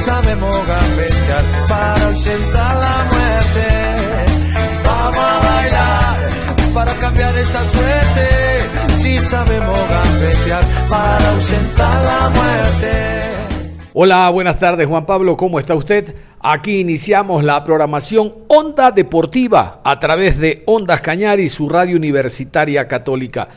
Sabemos gambetear para ausentar la muerte. Vamos a bailar para cambiar esta suerte. Si sabemos gambetear para ausentar la muerte. Hola, buenas tardes Juan Pablo, ¿cómo está usted? Aquí iniciamos la programación Onda Deportiva a través de Ondas Cañar y su radio universitaria católica.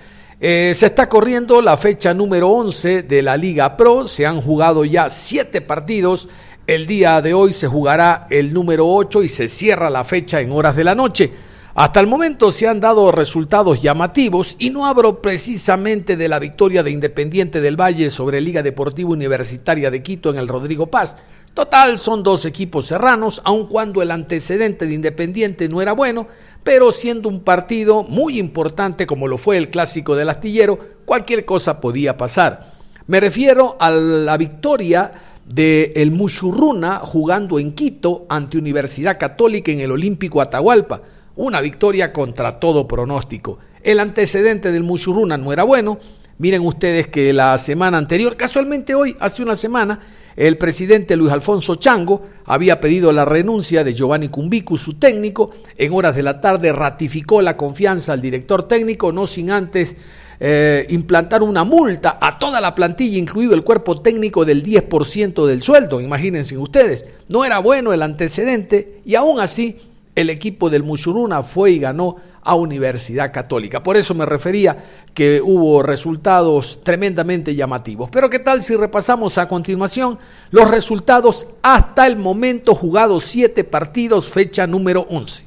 Eh, se está corriendo la fecha número 11 de la Liga Pro, se han jugado ya siete partidos, el día de hoy se jugará el número 8 y se cierra la fecha en horas de la noche. Hasta el momento se han dado resultados llamativos y no hablo precisamente de la victoria de Independiente del Valle sobre Liga Deportiva Universitaria de Quito en el Rodrigo Paz. Total, son dos equipos serranos, aun cuando el antecedente de Independiente no era bueno, pero siendo un partido muy importante como lo fue el clásico del astillero, cualquier cosa podía pasar. Me refiero a la victoria de el Mushurruna jugando en Quito ante Universidad Católica en el Olímpico Atahualpa, una victoria contra todo pronóstico. El antecedente del Mushurruna no era bueno. Miren ustedes que la semana anterior, casualmente hoy, hace una semana, el presidente Luis Alfonso Chango había pedido la renuncia de Giovanni Cumbicu, su técnico. En horas de la tarde ratificó la confianza al director técnico, no sin antes eh, implantar una multa a toda la plantilla, incluido el cuerpo técnico del 10% del sueldo. Imagínense ustedes, no era bueno el antecedente y aún así el equipo del Mushuruna fue y ganó a Universidad Católica. Por eso me refería que hubo resultados tremendamente llamativos. Pero ¿qué tal si repasamos a continuación los resultados hasta el momento jugados siete partidos, fecha número 11?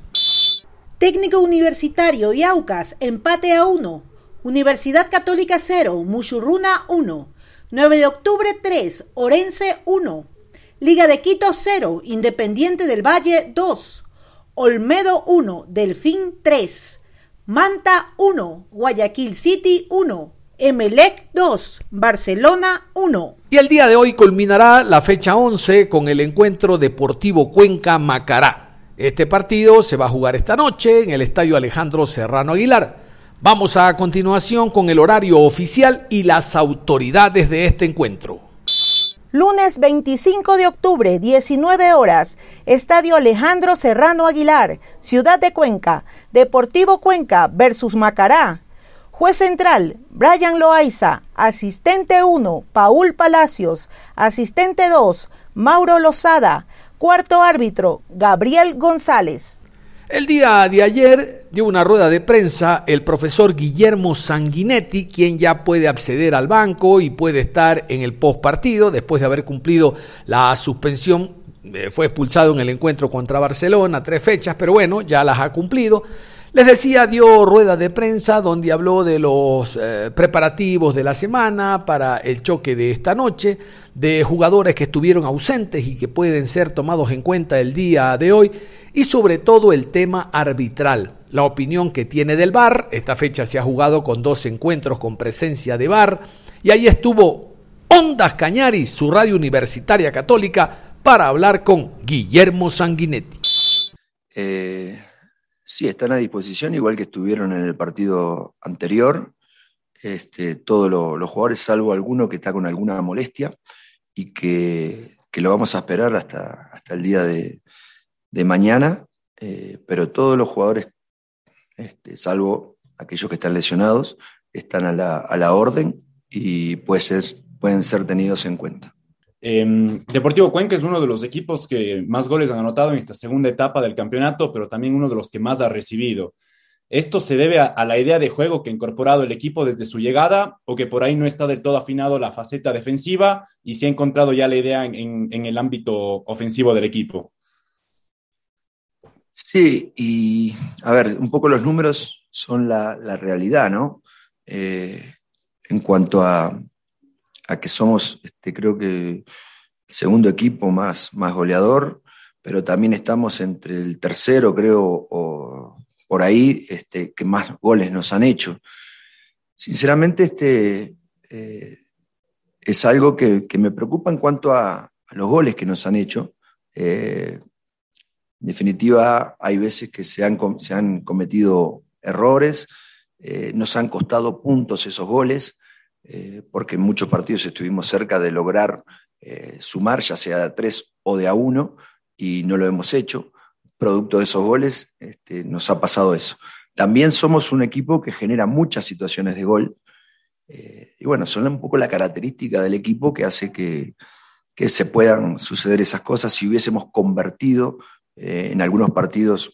Técnico Universitario y Aucas, empate a uno. Universidad Católica 0, Mushuruna 1. 9 de octubre 3, Orense 1. Liga de Quito 0, Independiente del Valle 2. Olmedo 1, Delfín 3, Manta 1, Guayaquil City 1, Emelec 2, Barcelona 1. Y el día de hoy culminará la fecha 11 con el encuentro Deportivo Cuenca Macará. Este partido se va a jugar esta noche en el Estadio Alejandro Serrano Aguilar. Vamos a continuación con el horario oficial y las autoridades de este encuentro. Lunes 25 de octubre, 19 horas, Estadio Alejandro Serrano Aguilar, Ciudad de Cuenca, Deportivo Cuenca versus Macará. Juez central, Brian Loaiza. Asistente 1, Paul Palacios. Asistente 2, Mauro Lozada. Cuarto árbitro, Gabriel González. El día de ayer dio una rueda de prensa el profesor Guillermo Sanguinetti, quien ya puede acceder al banco y puede estar en el post partido después de haber cumplido la suspensión. Eh, fue expulsado en el encuentro contra Barcelona, tres fechas, pero bueno, ya las ha cumplido. Les decía, dio rueda de prensa donde habló de los eh, preparativos de la semana para el choque de esta noche, de jugadores que estuvieron ausentes y que pueden ser tomados en cuenta el día de hoy, y sobre todo el tema arbitral, la opinión que tiene del VAR. Esta fecha se ha jugado con dos encuentros con presencia de VAR, y ahí estuvo Ondas Cañaris, su radio universitaria católica, para hablar con Guillermo Sanguinetti. Eh Sí, están a disposición, igual que estuvieron en el partido anterior. Este, todos los jugadores, salvo alguno que está con alguna molestia y que, lo vamos a esperar hasta, hasta el día de, mañana. Eh, pero todos los jugadores, este, salvo aquellos que están lesionados, están a la, a la orden y puede ser, pueden ser tenidos en cuenta. Em, Deportivo Cuenca es uno de los equipos que más goles han anotado en esta segunda etapa del campeonato, pero también uno de los que más ha recibido. ¿Esto se debe a, la idea de juego que ha incorporado el equipo desde su llegada o que por ahí no está del todo afinado la faceta defensiva y se ha encontrado ya la idea en, el ámbito ofensivo del equipo? Sí, y a ver, un poco los números son la, realidad, ¿no? Eh, en cuanto a, que somos, este, creo que el segundo equipo más, más goleador, pero también estamos entre el tercero, creo, o por ahí, este, que más goles nos han hecho. Sinceramente, este, eh, es algo que, me preocupa en cuanto a, los goles que nos han hecho. Eh, en definitiva, hay veces que se han, se han cometido errores, eh, nos han costado puntos esos goles, porque en muchos partidos estuvimos cerca de lograr sumar, ya sea de tres o de a uno, y no lo hemos hecho. Producto de esos goles, este, nos ha pasado eso. También somos un equipo que genera muchas situaciones de gol, eh, y bueno, son un poco la característica del equipo que hace que, se puedan suceder esas cosas. Si hubiésemos convertido eh, en algunos partidos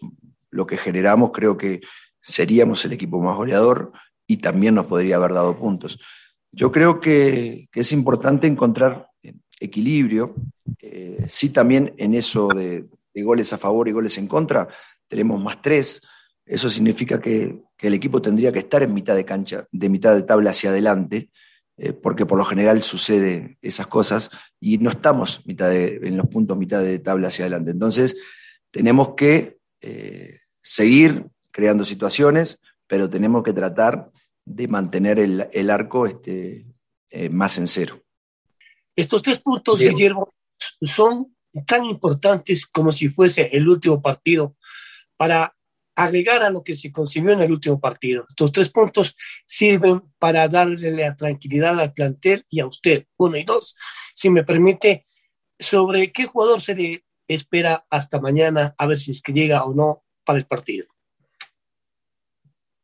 lo que generamos, creo que seríamos el equipo más goleador y también nos podría haber dado puntos. Yo creo que, es importante encontrar equilibrio. Eh, sí, también en eso de, goles a favor y goles en contra, tenemos más tres. Eso significa que, el equipo tendría que estar en mitad de cancha, de mitad de tabla hacia adelante, eh, porque por lo general sucede esas cosas y no estamos mitad en los puntos mitad de tabla hacia adelante. Entonces, tenemos que eh, seguir creando situaciones, pero tenemos que tratar de mantener el, arco este, eh, más en cero. Estos tres puntos, Guillermo, son tan importantes como si fuese el último partido para agregar a lo que se consiguió en el último partido. Estos tres puntos sirven para darle la tranquilidad al plantel y a usted. Uno y dos, si me permite, sobre qué jugador se le espera hasta mañana a ver si es que llega o no para el partido.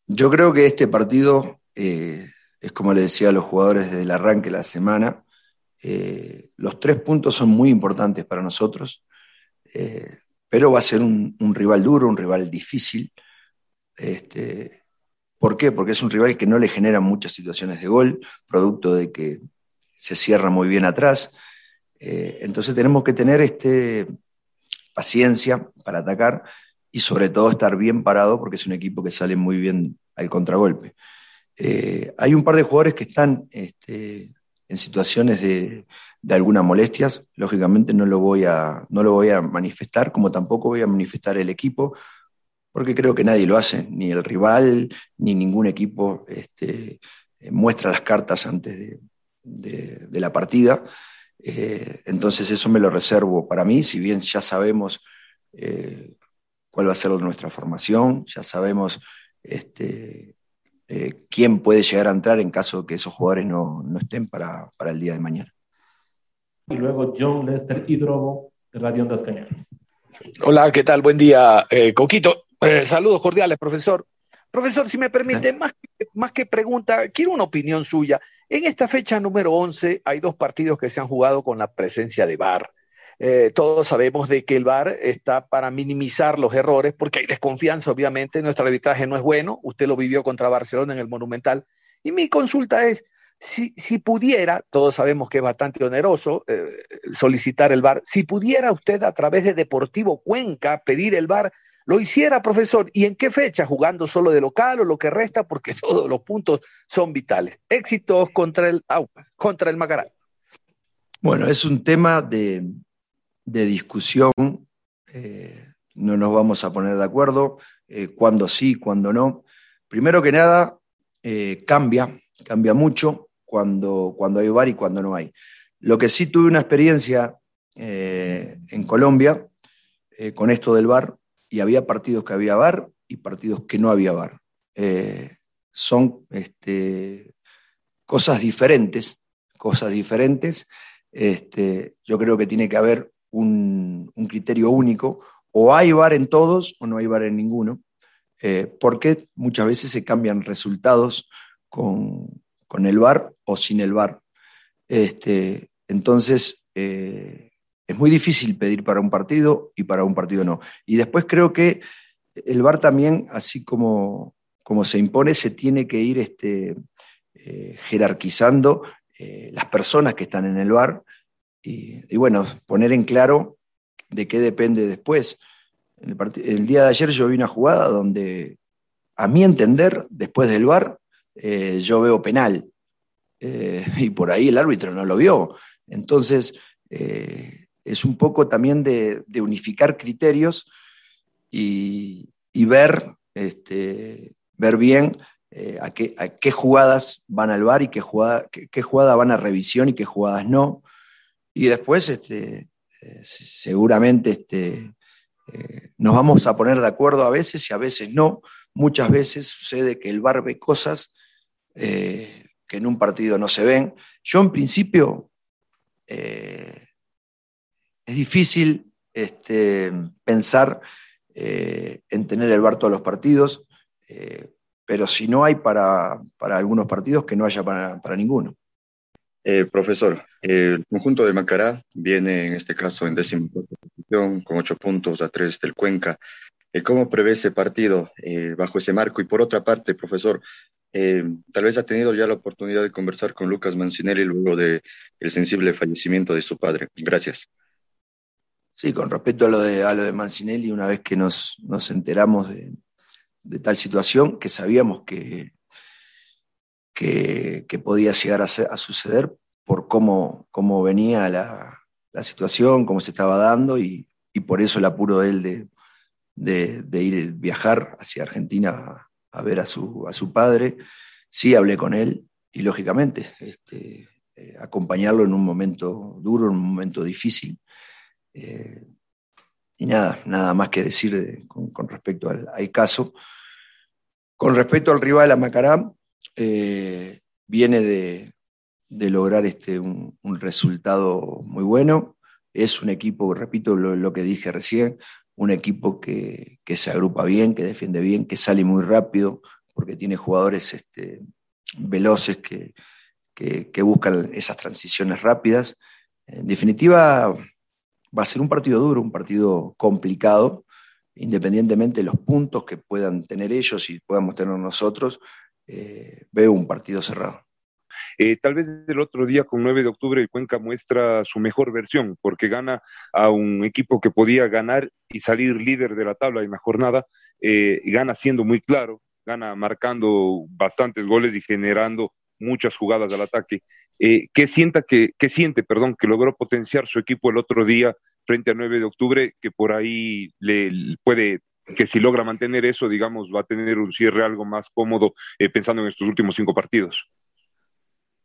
Yo creo que este partido eh, es como le decía a los jugadores desde el arranque de la semana. Eh, los tres puntos son muy importantes para nosotros. Eh, pero va a ser un, rival duro, un rival difícil. Este, ¿Por qué? Porque es un rival que no le genera muchas situaciones de gol, producto de que se cierra muy bien atrás. Entonces tenemos que tener este, paciencia para atacar y sobre todo estar bien parado porque es un equipo que sale muy bien al contragolpe. Eh, hay un par de jugadores que están este, en situaciones de, de algunas molestias. Lógicamente no lo, voy a, no lo voy a manifestar, como tampoco voy a manifestar el equipo, porque creo que nadie lo hace, ni el rival, ni ningún equipo este, muestra las cartas antes de, la partida. Eh, entonces eso me lo reservo para mí, si bien ya sabemos eh, cuál va a ser nuestra formación, ya sabemos este, quién puede llegar a entrar en caso de que esos jugadores no, estén para el día de mañana y luego John Lester Hidrobo de Radio Ondas Cañares. Hola, ¿qué tal? Buen día, eh, Coquito. Eh, saludos cordiales, profesor. Profesor, si me permite, más que, más que pregunta, quiero una opinión suya. En esta fecha número 11 hay dos partidos que se han jugado con la presencia de VAR. Eh, todos sabemos de que el VAR está para minimizar los errores porque hay desconfianza, obviamente, nuestro arbitraje no es bueno, usted lo vivió contra Barcelona en el Monumental. Y mi consulta es, si, pudiera, todos sabemos que es bastante oneroso eh, solicitar el VAR, si pudiera usted a través de Deportivo Cuenca pedir el VAR, lo hiciera, profesor, ¿y en qué fecha? ¿Jugando solo de local o lo que resta? Porque todos los puntos son vitales. Éxitos contra el Aucas, contra el Macará. Bueno, es un tema de, discusión. Eh, no nos vamos a poner de acuerdo eh, cuándo sí, cuándo no. Primero que nada, cambia, cambia mucho cuando, cuando hay VAR y cuando no hay. Lo que sí tuve una experiencia eh, en Colombia eh, con esto del VAR, y había partidos que había VAR y partidos que no había VAR. Eh, son este, cosas diferentes, cosas diferentes. Este, yo creo que tiene que haber un, un, criterio único, o hay VAR en todos o no hay VAR en ninguno, porque muchas veces se cambian resultados con, con el VAR o sin el VAR. Este, entonces, eh, es muy difícil pedir para un partido y para un partido no. Y después creo que el VAR también, así como, como se impone, se tiene que ir este, eh, jerarquizando eh, las personas que están en el VAR y, bueno, poner en claro de qué depende después. el, día de ayer yo vi una jugada donde, a mi entender, después del VAR, eh, yo veo penal. Y por ahí el árbitro no lo vio. Entonces, es un poco también de, unificar criterios y, ver, este, ver bien a, qué, a, qué, jugadas van al VAR y qué jugada, qué, jugada van a revisión y qué jugadas no. Y después, este, seguramente, este, nos vamos a poner de acuerdo a veces y a veces no. Muchas veces sucede que el VAR ve cosas eh, que en un partido no se ven. Yo en principio eh, es difícil este, pensar eh, en tener el VAR todos los partidos, pero si no hay para, algunos partidos, que no haya para, ninguno. profesor, el conjunto de Macará viene en este caso en décima posición con ocho puntos a tres del Cuenca. ¿Cómo prevé ese partido bajo ese marco? Y por otra parte, profesor, eh, tal vez ha tenido ya la oportunidad de conversar con Lucas Mancinelli luego del el sensible fallecimiento de su padre. Gracias. Sí, con respecto a lo de, a lo de Mancinelli, una vez que nos, nos enteramos de, tal situación, que sabíamos que, que, podía llegar a, suceder por cómo, cómo venía la, la, situación, cómo se estaba dando, y, y, por eso el apuro de él de, de, de ir viajar hacia Argentina a ver a su, a su padre. Sí hablé con él y lógicamente este, eh, acompañarlo en un momento duro, en un momento difícil. Eh, y nada, nada más que decir con, respecto al, caso. Con respecto al rival, a Macará, eh, viene de, lograr este, un, resultado muy bueno. Es un equipo, repito lo que dije recién, un equipo que, se agrupa bien, que defiende bien, que sale muy rápido, porque tiene jugadores este, veloces que, buscan esas transiciones rápidas. En definitiva, va a ser un partido duro, un partido complicado, independientemente de los puntos que puedan tener ellos y podamos tener nosotros, eh, veo un partido cerrado. Eh, tal vez el otro día con 9 de octubre el Cuenca muestra su mejor versión porque gana a un equipo que podía ganar y salir líder de la tabla en la jornada eh, gana siendo muy claro, gana marcando bastantes goles y generando muchas jugadas al ataque. Eh, ¿qué, sienta que, ¿Qué siente, perdón, que logró potenciar su equipo el otro día frente a 9 de octubre, que por ahí le puede que si logra mantener eso, digamos, va a tener un cierre algo más cómodo pensando en estos últimos cinco partidos.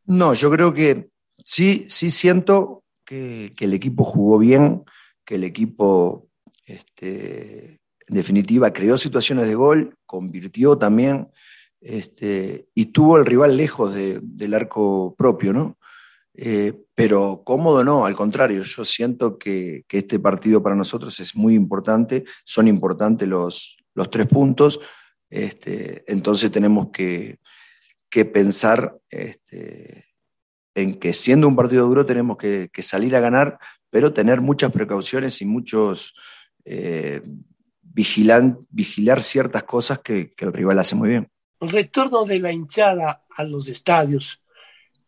No, yo creo que sí, sí siento que, el equipo jugó bien, que el equipo, este, en definitiva, creó situaciones de gol, convirtió también, este, y tuvo el rival lejos del arco propio, ¿no? Eh, pero cómodo no, al contrario, yo siento que, este partido para nosotros es muy importante, son importantes los, tres puntos, este, entonces tenemos que, que pensar este, en que siendo un partido duro tenemos que, salir a ganar, pero tener muchas precauciones y muchos eh, vigilar ciertas cosas que, el rival hace muy bien. El retorno de la hinchada a los estadios,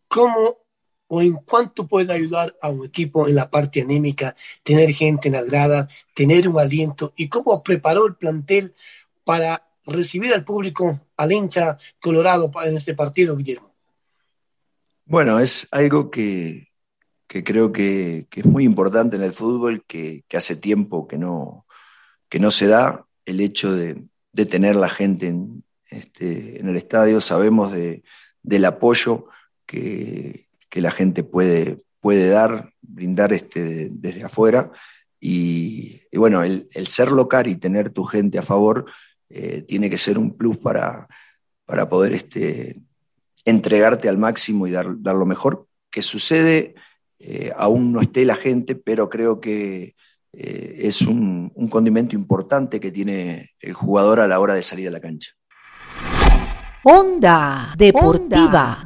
¿cómo o en cuánto puede ayudar a un equipo en la parte anímica, tener gente en la grada, tener un aliento y cómo preparó el plantel para recibir al público, al hincha colorado en este partido, Guillermo? Bueno, es algo que, creo que, es muy importante en el fútbol, que, hace tiempo que no, que no se da, el hecho de, tener la gente en, este, en el estadio, sabemos del apoyo que, la gente puede, dar, brindar este, desde afuera. Y, bueno, el, ser local y tener tu gente a favor eh, tiene que ser un plus para, para poder este, entregarte al máximo y dar, lo mejor. Que sucede, eh, aún no esté la gente, pero creo que eh, es un, condimento importante que tiene el jugador a la hora de salir a la cancha. Onda Deportiva.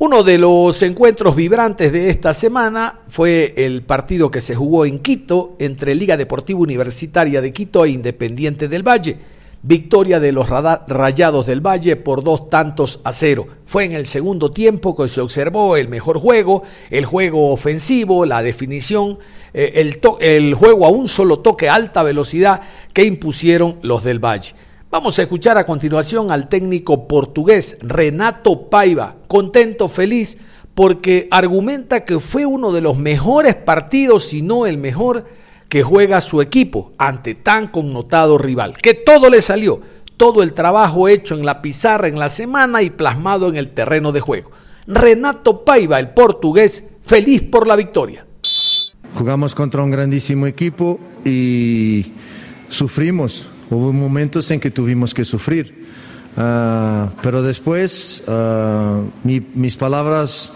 Uno de los encuentros vibrantes de esta semana fue el partido que se jugó en Quito entre Liga Deportiva Universitaria de Quito e Independiente del Valle. victoria de los Rayados del Valle por dos tantos a cero. Fue en el segundo tiempo que se observó el mejor juego, el juego ofensivo, la definición, eh, el, el juego a un solo toque alta velocidad que impusieron los del Valle. Vamos a escuchar a continuación al técnico portugués Renato Paiva, contento, feliz, porque argumenta que fue uno de los mejores partidos, si no el mejor, que juega su equipo ante tan connotado rival, que todo le salió, todo el trabajo hecho en la pizarra en la semana y plasmado en el terreno de juego. Renato Paiva, el portugués, feliz por la victoria. Jugamos contra un grandísimo equipo y sufrimos, Hubo momentos en que tuvimos que sufrir, uh, pero después uh, mi, mis palabras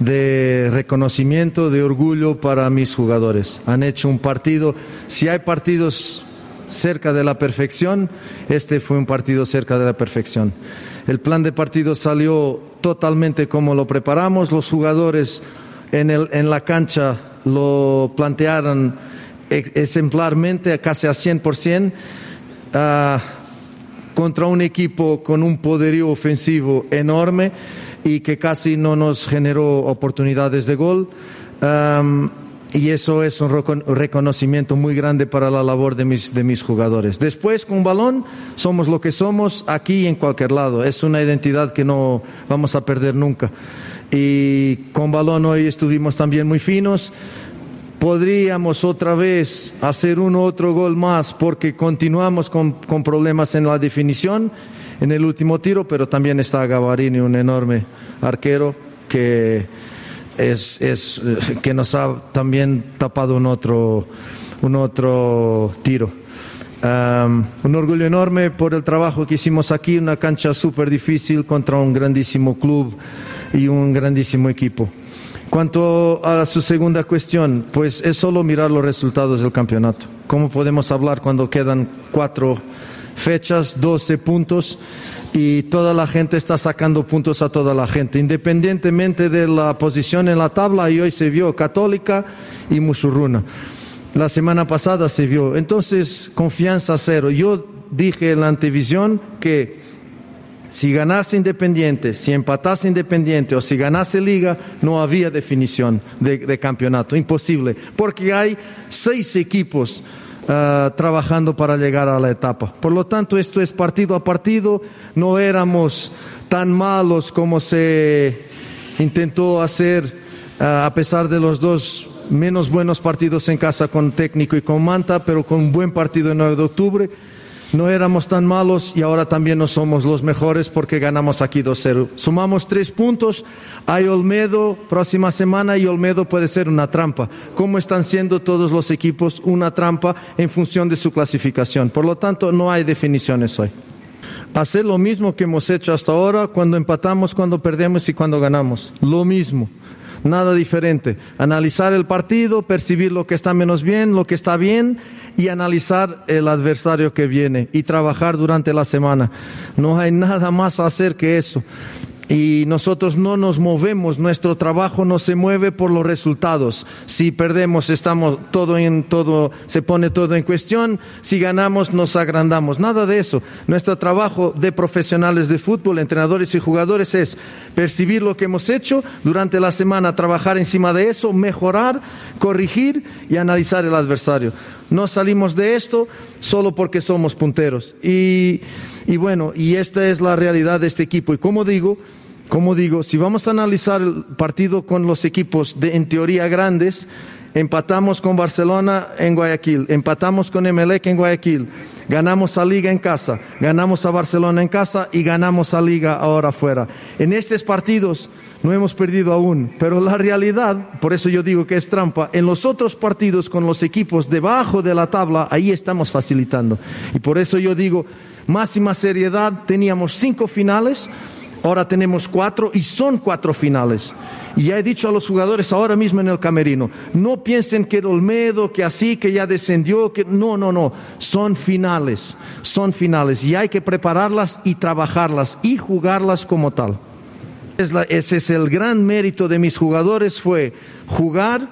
de reconocimiento, de orgullo para mis jugadores. Han hecho un partido, si hay partidos cerca de la perfección, este fue un partido cerca de la perfección. El plan de partido salió totalmente como lo preparamos, los jugadores en, el, en la cancha lo plantearon ejemplarmente, casi a 100%. Ah, contra un equipo con un poderío ofensivo enorme y que casi no nos generó oportunidades de gol. y eso es un reconocimiento muy grande para la labor de mis, de mis jugadores. Después, con balón, somos lo que somos aquí y en cualquier lado. Es una identidad que no vamos a perder nunca. Y con balón hoy estuvimos también muy finos podríamos otra vez hacer uno otro gol más porque continuamos con, con, problemas en la definición en el último tiro, pero también está Gavarini, un enorme arquero que, es, es, eh, que nos ha también tapado un otro, un otro tiro. Un orgullo enorme por el trabajo que hicimos aquí, una cancha súper difícil contra un grandísimo club y un grandísimo equipo. Cuanto a su segunda cuestión, pues es solo mirar los resultados del campeonato. ¿Cómo podemos hablar cuando quedan cuatro fechas, 12 puntos y toda la gente está sacando puntos a toda la gente, independientemente de la posición en la tabla? Y hoy se vio Católica y Musurruna. La semana pasada se vio. Entonces, confianza cero. Yo dije en la antevisión que si ganase Independiente, si empatase Independiente o si ganase Liga, no había definición de, campeonato. Imposible. Porque hay seis equipos ah, trabajando para llegar a la etapa. Por lo tanto, esto es partido a partido. No éramos tan malos como se intentó hacer ah, a pesar de los dos menos buenos partidos en casa con técnico y con Manta, pero con un buen partido el 9 de octubre no éramos tan malos y ahora también no somos los mejores porque ganamos aquí 2-0. Sumamos tres puntos, hay Olmedo próxima semana y Olmedo puede ser una trampa, como están siendo todos los equipos una trampa en función de su clasificación. Por lo tanto, no hay definiciones hoy. Hacer lo mismo que hemos hecho hasta ahora cuando empatamos, cuando perdemos y cuando ganamos. Lo mismo nada diferente. Analizar el partido, percibir lo que está menos bien, lo que está bien y analizar el adversario que viene y trabajar durante la semana. No hay nada más a hacer que eso y nosotros no nos movemos, nuestro trabajo no se mueve por los resultados. Si perdemos, estamos todo en todo, se pone todo en cuestión. Si ganamos, nos agrandamos. Nada de eso. Nuestro trabajo de profesionales de fútbol, entrenadores y jugadores es percibir lo que hemos hecho durante la semana, trabajar encima de eso, mejorar, corregir y analizar el adversario. No salimos de esto solo porque somos punteros. Y, bueno, y esta es la realidad de este equipo. Y como digo, como digo, si vamos a analizar el partido con los equipos de, en teoría grandes, empatamos con Barcelona en Guayaquil, empatamos con Emelec en Guayaquil, ganamos a Liga en casa, ganamos a Barcelona en casa y ganamos a Liga ahora afuera. En estos partidos no hemos perdido aún, pero la realidad, por eso yo digo que es trampa, en los otros partidos con los equipos debajo de la tabla, ahí estamos facilitando. Y por eso yo digo, máxima seriedad, teníamos cinco finales Ahora tenemos cuatro y son cuatro finales. Y ya he dicho a los jugadores ahora mismo en el camerino, no piensen que Olmedo, que así, que ya descendió, que no, no, no, son finales, son finales y hay que prepararlas y trabajarlas y jugarlas como tal. Ese es el gran mérito de mis jugadores, fue jugar,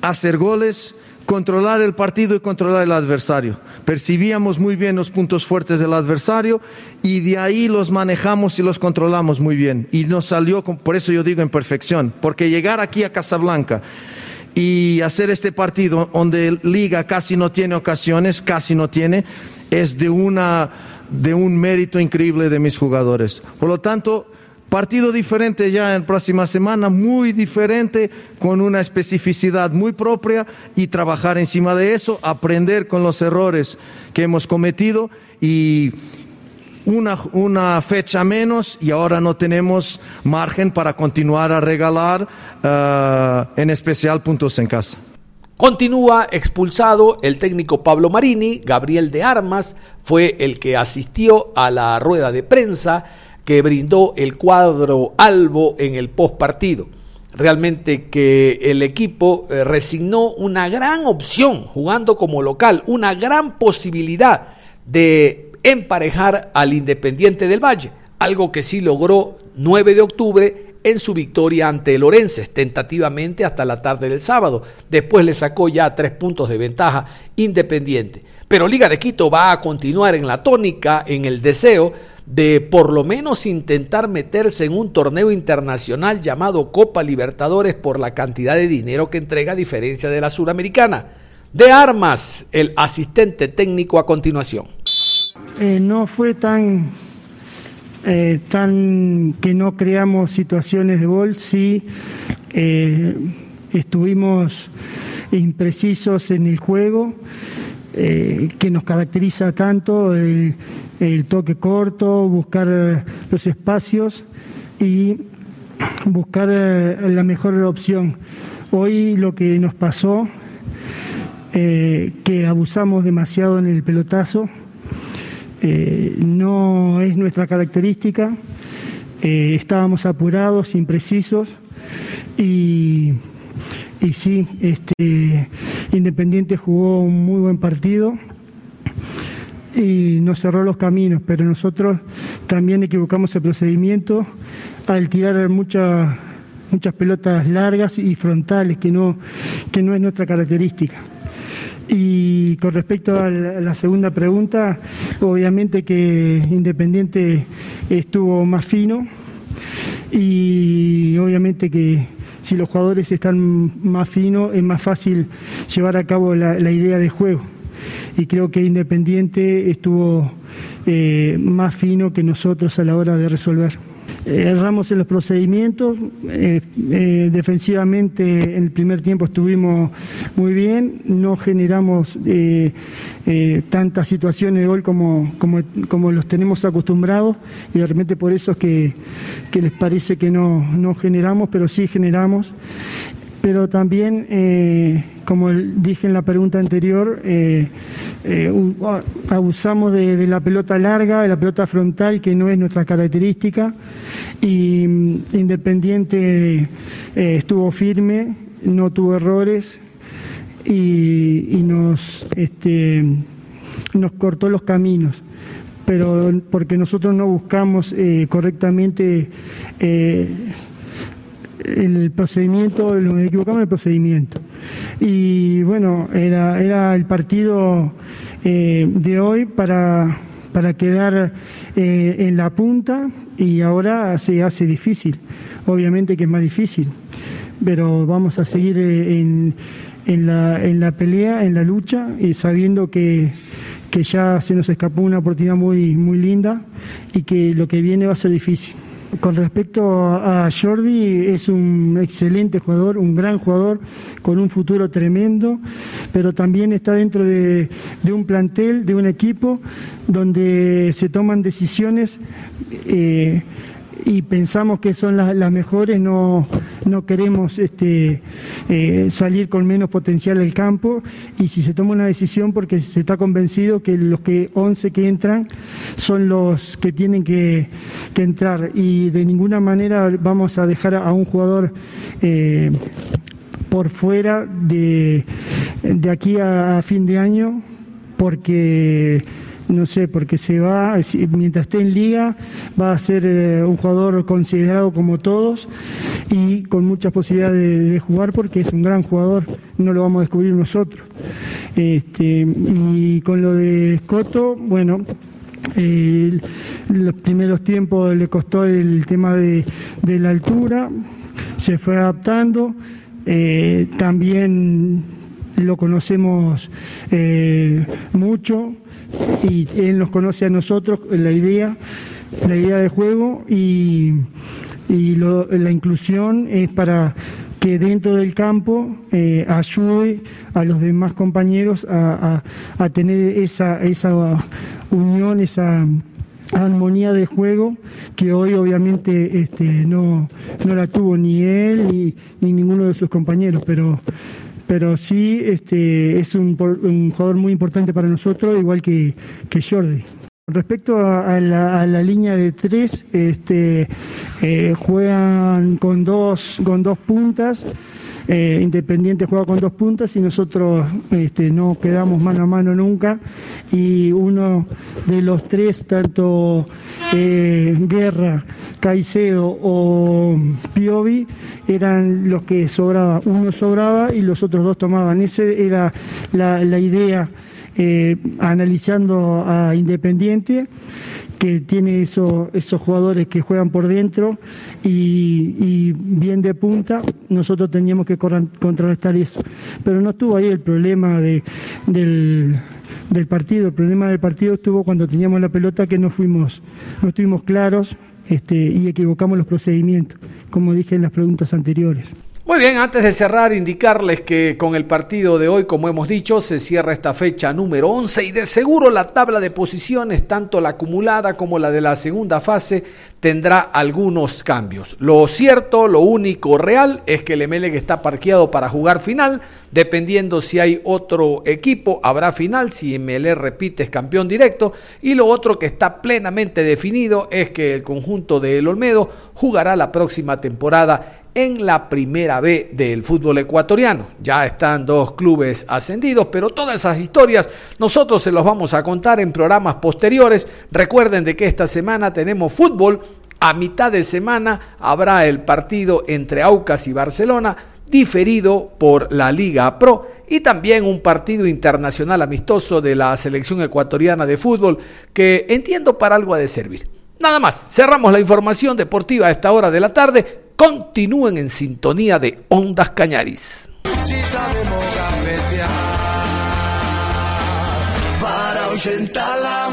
hacer goles, controlar el partido y controlar el adversario. Percibíamos muy bien los puntos fuertes del adversario y de ahí los manejamos y los controlamos muy bien. Y nos salió, por eso yo digo en perfección, porque llegar aquí a Casablanca y hacer este partido donde Liga casi no tiene ocasiones, casi no tiene, es de una de un mérito increíble de mis jugadores. Por lo tanto, partido diferente ya en próxima semana, muy diferente, con una especificidad muy propia y trabajar encima de eso, aprender con los errores que hemos cometido y una, una fecha menos y ahora no tenemos margen para continuar a regalar, uh, en especial puntos en casa. Continúa expulsado el técnico Pablo Marini, Gabriel de Armas fue el que asistió a la rueda de prensa que brindó el cuadro Albo en el post partido. Realmente que el equipo eh, resignó una gran opción jugando como local, una gran posibilidad de emparejar al Independiente del Valle, algo que sí logró 9 de octubre en su victoria ante el Orense, tentativamente hasta la tarde del sábado. Después le sacó ya tres puntos de ventaja independiente. Pero Liga de Quito va a continuar en la tónica, en el deseo de por lo menos intentar meterse en un torneo internacional llamado Copa Libertadores por la cantidad de dinero que entrega a diferencia de la suramericana. De armas, el asistente técnico a continuación. Eh, no fue tan eh, tan que no creamos situaciones de gol, sí eh, estuvimos imprecisos en el juego, eh, que nos caracteriza tanto el, toque corto, buscar los espacios y buscar la mejor opción. Hoy lo que nos pasó, que abusamos demasiado en el pelotazo, eh, no es nuestra característica, eh, estábamos apurados, imprecisos y, y sí, este, Independiente jugó un muy buen partido y nos cerró los caminos, pero nosotros también equivocamos el procedimiento al tirar muchas muchas pelotas largas y frontales que no, que no es nuestra característica. Y con respecto a la segunda pregunta, obviamente que Independiente estuvo más fino y obviamente que si los jugadores están más finos es más fácil llevar a cabo la, idea de juego. Y creo que Independiente estuvo eh, más fino que nosotros a la hora de resolver. Eh, erramos en los procedimientos, eh, eh, defensivamente en el primer tiempo estuvimos muy bien, no generamos tantas situaciones de gol como, como, los tenemos acostumbrados y de repente por eso es que, les parece que no, no generamos, pero sí generamos pero también, eh, como dije en la pregunta anterior, eh, eh, abusamos de, la pelota larga, de la pelota frontal, que no es nuestra característica, y mm, Independiente estuvo firme, no tuvo errores y, nos, este, nos cortó los caminos. Pero porque nosotros no buscamos correctamente el procedimiento, nos equivocamos en el procedimiento. Y bueno, era, era el partido eh, de hoy para, para quedar eh, en la punta y ahora se hace difícil. Obviamente que es más difícil, pero vamos a seguir eh, en, en, la, en la pelea, en la lucha, y sabiendo que, que ya se nos escapó una oportunidad muy, muy linda y que lo que viene va a ser difícil. Con respecto a Jordi, es un excelente jugador, un gran jugador con un futuro tremendo, pero también está dentro de, un plantel, de un equipo donde se toman decisiones eh, y pensamos que son las, mejores, no, no queremos este, eh, salir con menos potencial del campo y si se toma una decisión porque se está convencido que los que 11 que entran son los que tienen que, entrar y de ninguna manera vamos a dejar a, un jugador eh, por fuera de, de aquí a fin de año porque no sé, porque se va, mientras esté en liga, va a ser eh, un jugador considerado como todos y con muchas posibilidades de, jugar porque es un gran jugador, no lo vamos a descubrir nosotros. Este, y con lo de Escoto, bueno, los primeros tiempos le costó el tema de, la altura, se fue adaptando, eh, también lo conocemos eh, mucho y él nos conoce a nosotros la idea, la idea de juego y, la inclusión es para que dentro del campo eh, ayude a los demás compañeros a, tener esa, esa unión, esa armonía de juego que hoy obviamente este, no, no la tuvo ni él ni, ni ninguno de sus compañeros, pero pero sí este, es un, jugador muy importante para nosotros, igual que, que Jordi. Respecto a, la, línea de tres, este, eh, juegan con dos, con dos puntas. Eh, Independiente juega con dos puntas y nosotros este, no quedamos mano a mano nunca. Y uno de los tres, tanto eh, Guerra, Caicedo o Piovi, eran los que sobraba. Uno sobraba y los otros dos tomaban. Esa era la, la idea. Eh, analizando a Independiente que tiene eso, esos jugadores que juegan por dentro y, bien de punta, nosotros teníamos que contrarrestar eso. Pero no estuvo ahí el problema de, del, del partido, el problema del partido estuvo cuando teníamos la pelota que no fuimos, no estuvimos claros este, y equivocamos los procedimientos, como dije en las preguntas anteriores. Muy bien, antes de cerrar, indicarles que con el partido de hoy, como hemos dicho, se cierra esta fecha número 11 y de seguro la tabla de posiciones, tanto la acumulada como la de la segunda fase, tendrá algunos cambios. Lo cierto, lo único real es que el Emelec está parqueado para jugar final, dependiendo si hay otro equipo, habrá final, si Emelec repite es campeón directo, y lo otro que está plenamente definido es que el conjunto de El Olmedo jugará la próxima temporada en la primera B del fútbol ecuatoriano. Ya están dos clubes ascendidos, pero todas esas historias nosotros se los vamos a contar en programas posteriores. Recuerden de que esta semana tenemos fútbol. A mitad de semana habrá el partido entre Aucas y Barcelona, diferido por la Liga Pro y también un partido internacional amistoso de la selección ecuatoriana de fútbol que entiendo para algo ha de servir. Nada más, cerramos la información deportiva a esta hora de la tarde. Continúen en sintonía de Ondas Cañaris. Si sabemos para la